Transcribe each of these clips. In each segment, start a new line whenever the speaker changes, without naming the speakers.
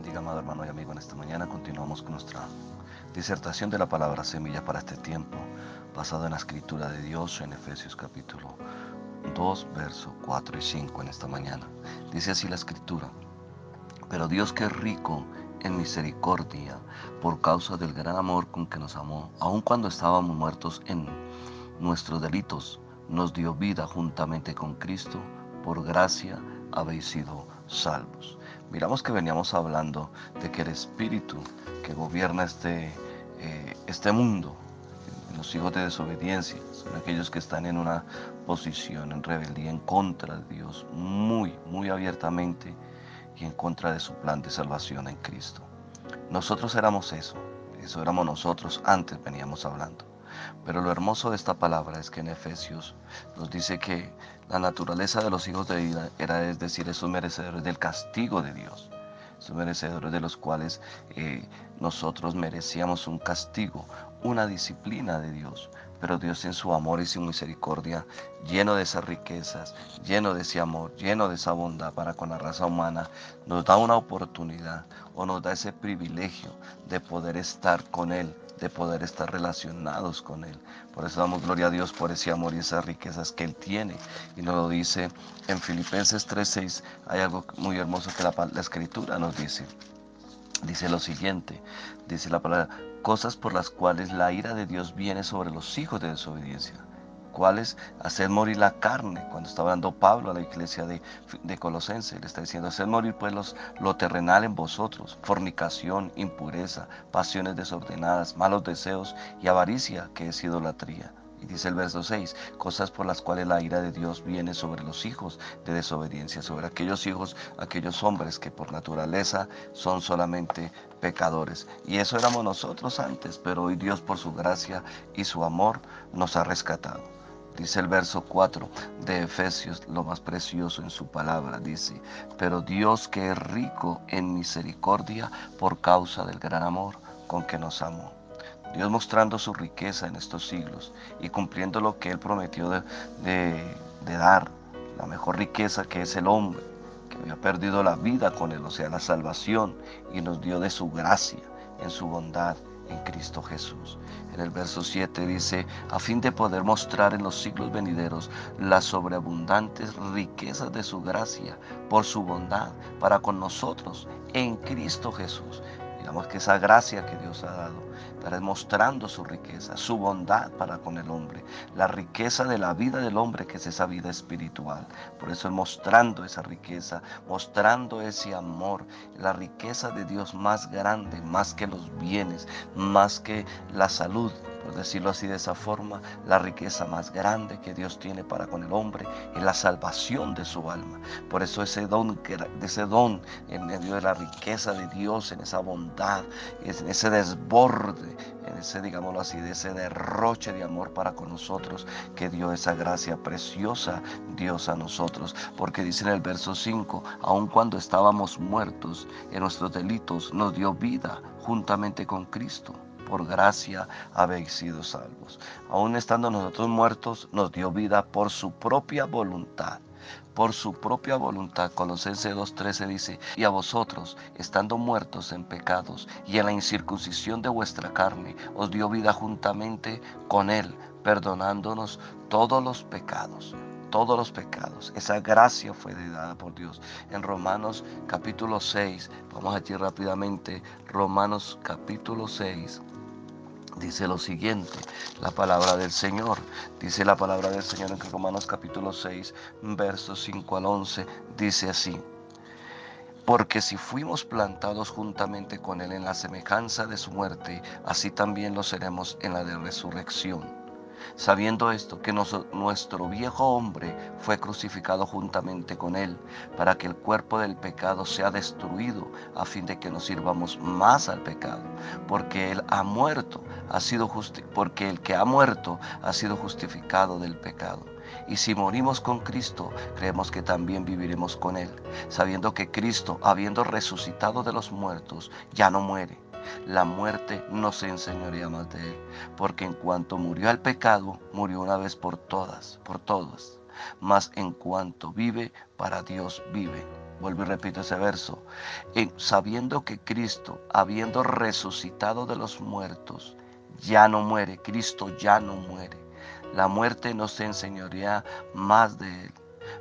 bendiga, amado hermano y amigo. En esta mañana continuamos con nuestra disertación de la palabra semilla para este tiempo, basada en la escritura de Dios en Efesios capítulo 2, versos 4 y 5 en esta mañana. Dice así la escritura, pero Dios que es rico en misericordia por causa del gran amor con que nos amó, aun cuando estábamos muertos en nuestros delitos, nos dio vida juntamente con Cristo, por gracia habéis sido salvos. Miramos que veníamos hablando de que el espíritu que gobierna este, eh, este mundo, los hijos de desobediencia, son aquellos que están en una posición en rebeldía en contra de Dios, muy, muy abiertamente y en contra de su plan de salvación en Cristo. Nosotros éramos eso, eso éramos nosotros antes veníamos hablando. Pero lo hermoso de esta palabra es que en Efesios nos dice que la naturaleza de los hijos de vida era, es decir, esos merecedores del castigo de Dios, esos merecedores de los cuales eh, nosotros merecíamos un castigo, una disciplina de Dios. Pero Dios en su amor y su misericordia, lleno de esas riquezas, lleno de ese amor, lleno de esa bondad para con la raza humana, nos da una oportunidad o nos da ese privilegio de poder estar con Él de poder estar relacionados con Él. Por eso damos gloria a Dios por ese amor y esas riquezas que Él tiene. Y nos lo dice en Filipenses 3:6. Hay algo muy hermoso que la, la escritura nos dice. Dice lo siguiente, dice la palabra, cosas por las cuales la ira de Dios viene sobre los hijos de desobediencia cuales hacer morir la carne. Cuando está hablando Pablo a la iglesia de, de Colosense, le está diciendo, hacer morir pues los, lo terrenal en vosotros, fornicación, impureza, pasiones desordenadas, malos deseos y avaricia, que es idolatría. Y dice el verso 6, cosas por las cuales la ira de Dios viene sobre los hijos de desobediencia, sobre aquellos hijos, aquellos hombres que por naturaleza son solamente pecadores. Y eso éramos nosotros antes, pero hoy Dios por su gracia y su amor nos ha rescatado. Dice el verso 4 de Efesios, lo más precioso en su palabra, dice, pero Dios que es rico en misericordia por causa del gran amor con que nos amó. Dios mostrando su riqueza en estos siglos y cumpliendo lo que Él prometió de, dar, la mejor riqueza que es el hombre, que había perdido la vida con Él, o sea, la salvación, y nos dio de su gracia, en su bondad, en Cristo Jesús. En el verso 7 dice, a fin de poder mostrar en los siglos venideros las sobreabundantes riquezas de su gracia por su bondad para con nosotros en Cristo Jesús. Digamos que esa gracia que Dios ha dado estará mostrando su riqueza, su bondad para con el hombre, la riqueza de la vida del hombre que es esa vida espiritual. Por eso es mostrando esa riqueza, mostrando ese amor, la riqueza de Dios más grande, más que los bienes, más que la salud, por decirlo así de esa forma, la riqueza más grande que Dios tiene para con el hombre es la salvación de su alma. Por eso ese don, ese don en medio de la riqueza de Dios, en esa bondad, en ese desborde, en ese, digámoslo así, de ese derroche de amor para con nosotros, que dio esa gracia preciosa, Dios a nosotros. Porque dice en el verso 5, aun cuando estábamos muertos en nuestros delitos, nos dio vida juntamente con Cristo por gracia habéis sido salvos. Aún estando nosotros muertos, nos dio vida por su propia voluntad. Por su propia voluntad, Colosenses 2.13 dice, y a vosotros, estando muertos en pecados y en la incircuncisión de vuestra carne, os dio vida juntamente con él, perdonándonos todos los pecados todos los pecados. Esa gracia fue dada por Dios. En Romanos capítulo 6, vamos allí rápidamente, Romanos capítulo 6, dice lo siguiente, la palabra del Señor. Dice la palabra del Señor en Romanos capítulo 6, versos 5 al 11, dice así. Porque si fuimos plantados juntamente con Él en la semejanza de su muerte, así también lo seremos en la de resurrección sabiendo esto, que nuestro viejo hombre fue crucificado juntamente con él, para que el cuerpo del pecado sea destruido, a fin de que nos sirvamos más al pecado, porque él ha muerto, ha sido porque el que ha muerto ha sido justificado del pecado. Y si morimos con Cristo, creemos que también viviremos con Él, sabiendo que Cristo, habiendo resucitado de los muertos, ya no muere la muerte no se enseñorea más de él, porque en cuanto murió al pecado, murió una vez por todas, por todos. Mas en cuanto vive, para Dios vive. vuelvo y repito ese verso, sabiendo que Cristo, habiendo resucitado de los muertos, ya no muere, Cristo ya no muere. La muerte no se enseñorea más de él,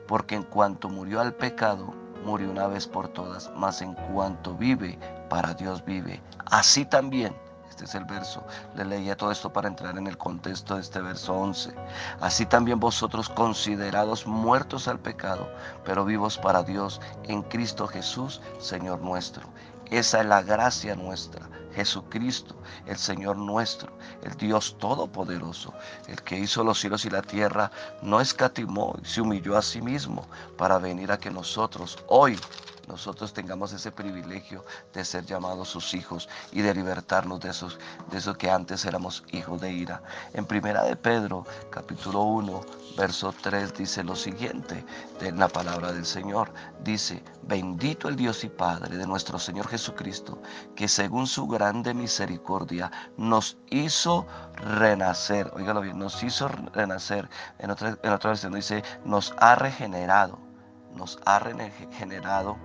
porque en cuanto murió al pecado, murió una vez por todas, mas en cuanto vive, para Dios vive. Así también este es el verso. Le leía todo esto para entrar en el contexto de este verso 11. Así también vosotros considerados muertos al pecado, pero vivos para Dios en Cristo Jesús, Señor nuestro. Esa es la gracia nuestra. Jesucristo, el Señor nuestro, el Dios Todopoderoso, el que hizo los cielos y la tierra, no escatimó y se humilló a sí mismo para venir a que nosotros hoy nosotros tengamos ese privilegio de ser llamados sus hijos y de libertarnos de esos, de esos que antes éramos hijos de ira. En primera de Pedro, capítulo 1, verso 3 dice lo siguiente de la palabra del Señor. Dice, bendito el Dios y Padre de nuestro Señor Jesucristo, que según su grande misericordia nos hizo renacer. Óigalo bien, nos hizo renacer. En otra, en otra versión dice, nos ha regenerado. Nos ha regenerado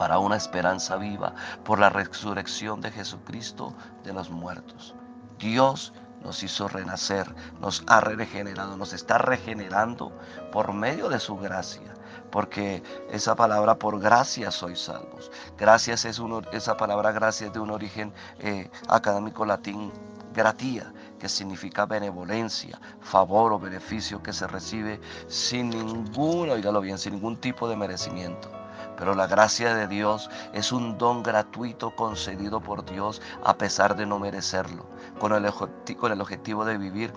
para una esperanza viva por la resurrección de Jesucristo de los muertos. Dios nos hizo renacer, nos ha regenerado, nos está regenerando por medio de su gracia. Porque esa palabra por gracia sois salvos. Gracias es uno, esa palabra gracia es de un origen eh, académico latín, gratía, que significa benevolencia, favor o beneficio que se recibe sin ningún, oígalo bien, sin ningún tipo de merecimiento. Pero la gracia de Dios es un don gratuito concedido por Dios a pesar de no merecerlo, con el, con el objetivo de vivir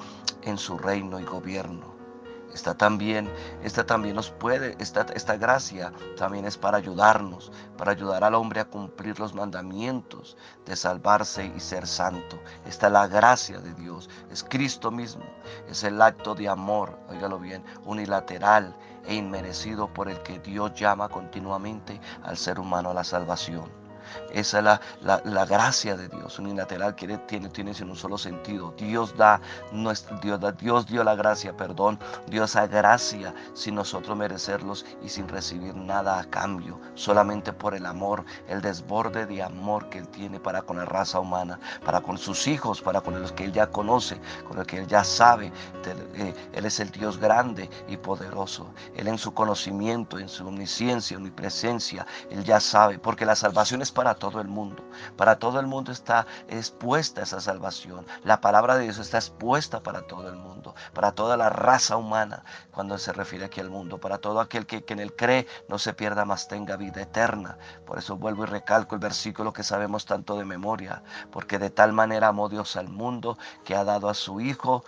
en su reino y gobierno. Esta también, esta también nos puede, esta, esta gracia también es para ayudarnos, para ayudar al hombre a cumplir los mandamientos de salvarse y ser santo. Esta es la gracia de Dios, es Cristo mismo, es el acto de amor, óigalo bien, unilateral e inmerecido por el que Dios llama continuamente al ser humano a la salvación. Esa es la, gracia de Dios. Unilateral quiere, tiene, tiene en un solo sentido. Dios da, Dios, da, Dios dio la gracia, perdón. Dios da gracia sin nosotros merecerlos y sin recibir nada a cambio. Solamente por el amor, el desborde de amor que Él tiene para con la raza humana, para con sus hijos, para con los que Él ya conoce, con los que Él ya sabe. Eh, él es el Dios grande y poderoso. Él en su conocimiento, en su omnisciencia, omnipresencia, Él ya sabe, porque la salvación es para todo el mundo. Para todo el mundo está expuesta esa salvación. La palabra de Dios está expuesta para todo el mundo, para toda la raza humana, cuando se refiere aquí al mundo, para todo aquel que, en él cree no se pierda, más tenga vida eterna. Por eso vuelvo y recalco el versículo que sabemos tanto de memoria, porque de tal manera amó Dios al mundo que ha dado a su Hijo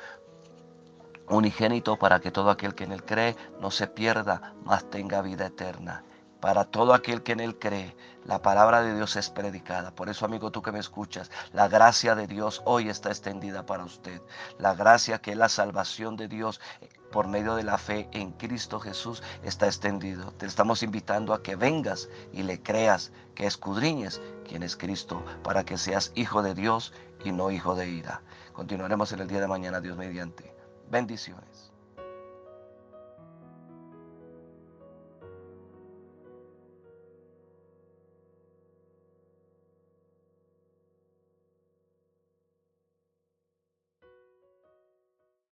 unigénito para que todo aquel que en él cree no se pierda, más tenga vida eterna para todo aquel que en Él cree. La palabra de Dios es predicada. Por eso, amigo, tú que me escuchas, la gracia de Dios hoy está extendida para usted. La gracia que es la salvación de Dios eh, por medio de la fe en Cristo Jesús está extendido. Te estamos invitando a que vengas y le creas, que escudriñes quién es Cristo, para que seas hijo de Dios y no hijo de ira. Continuaremos en el día de mañana, Dios mediante. Bendiciones.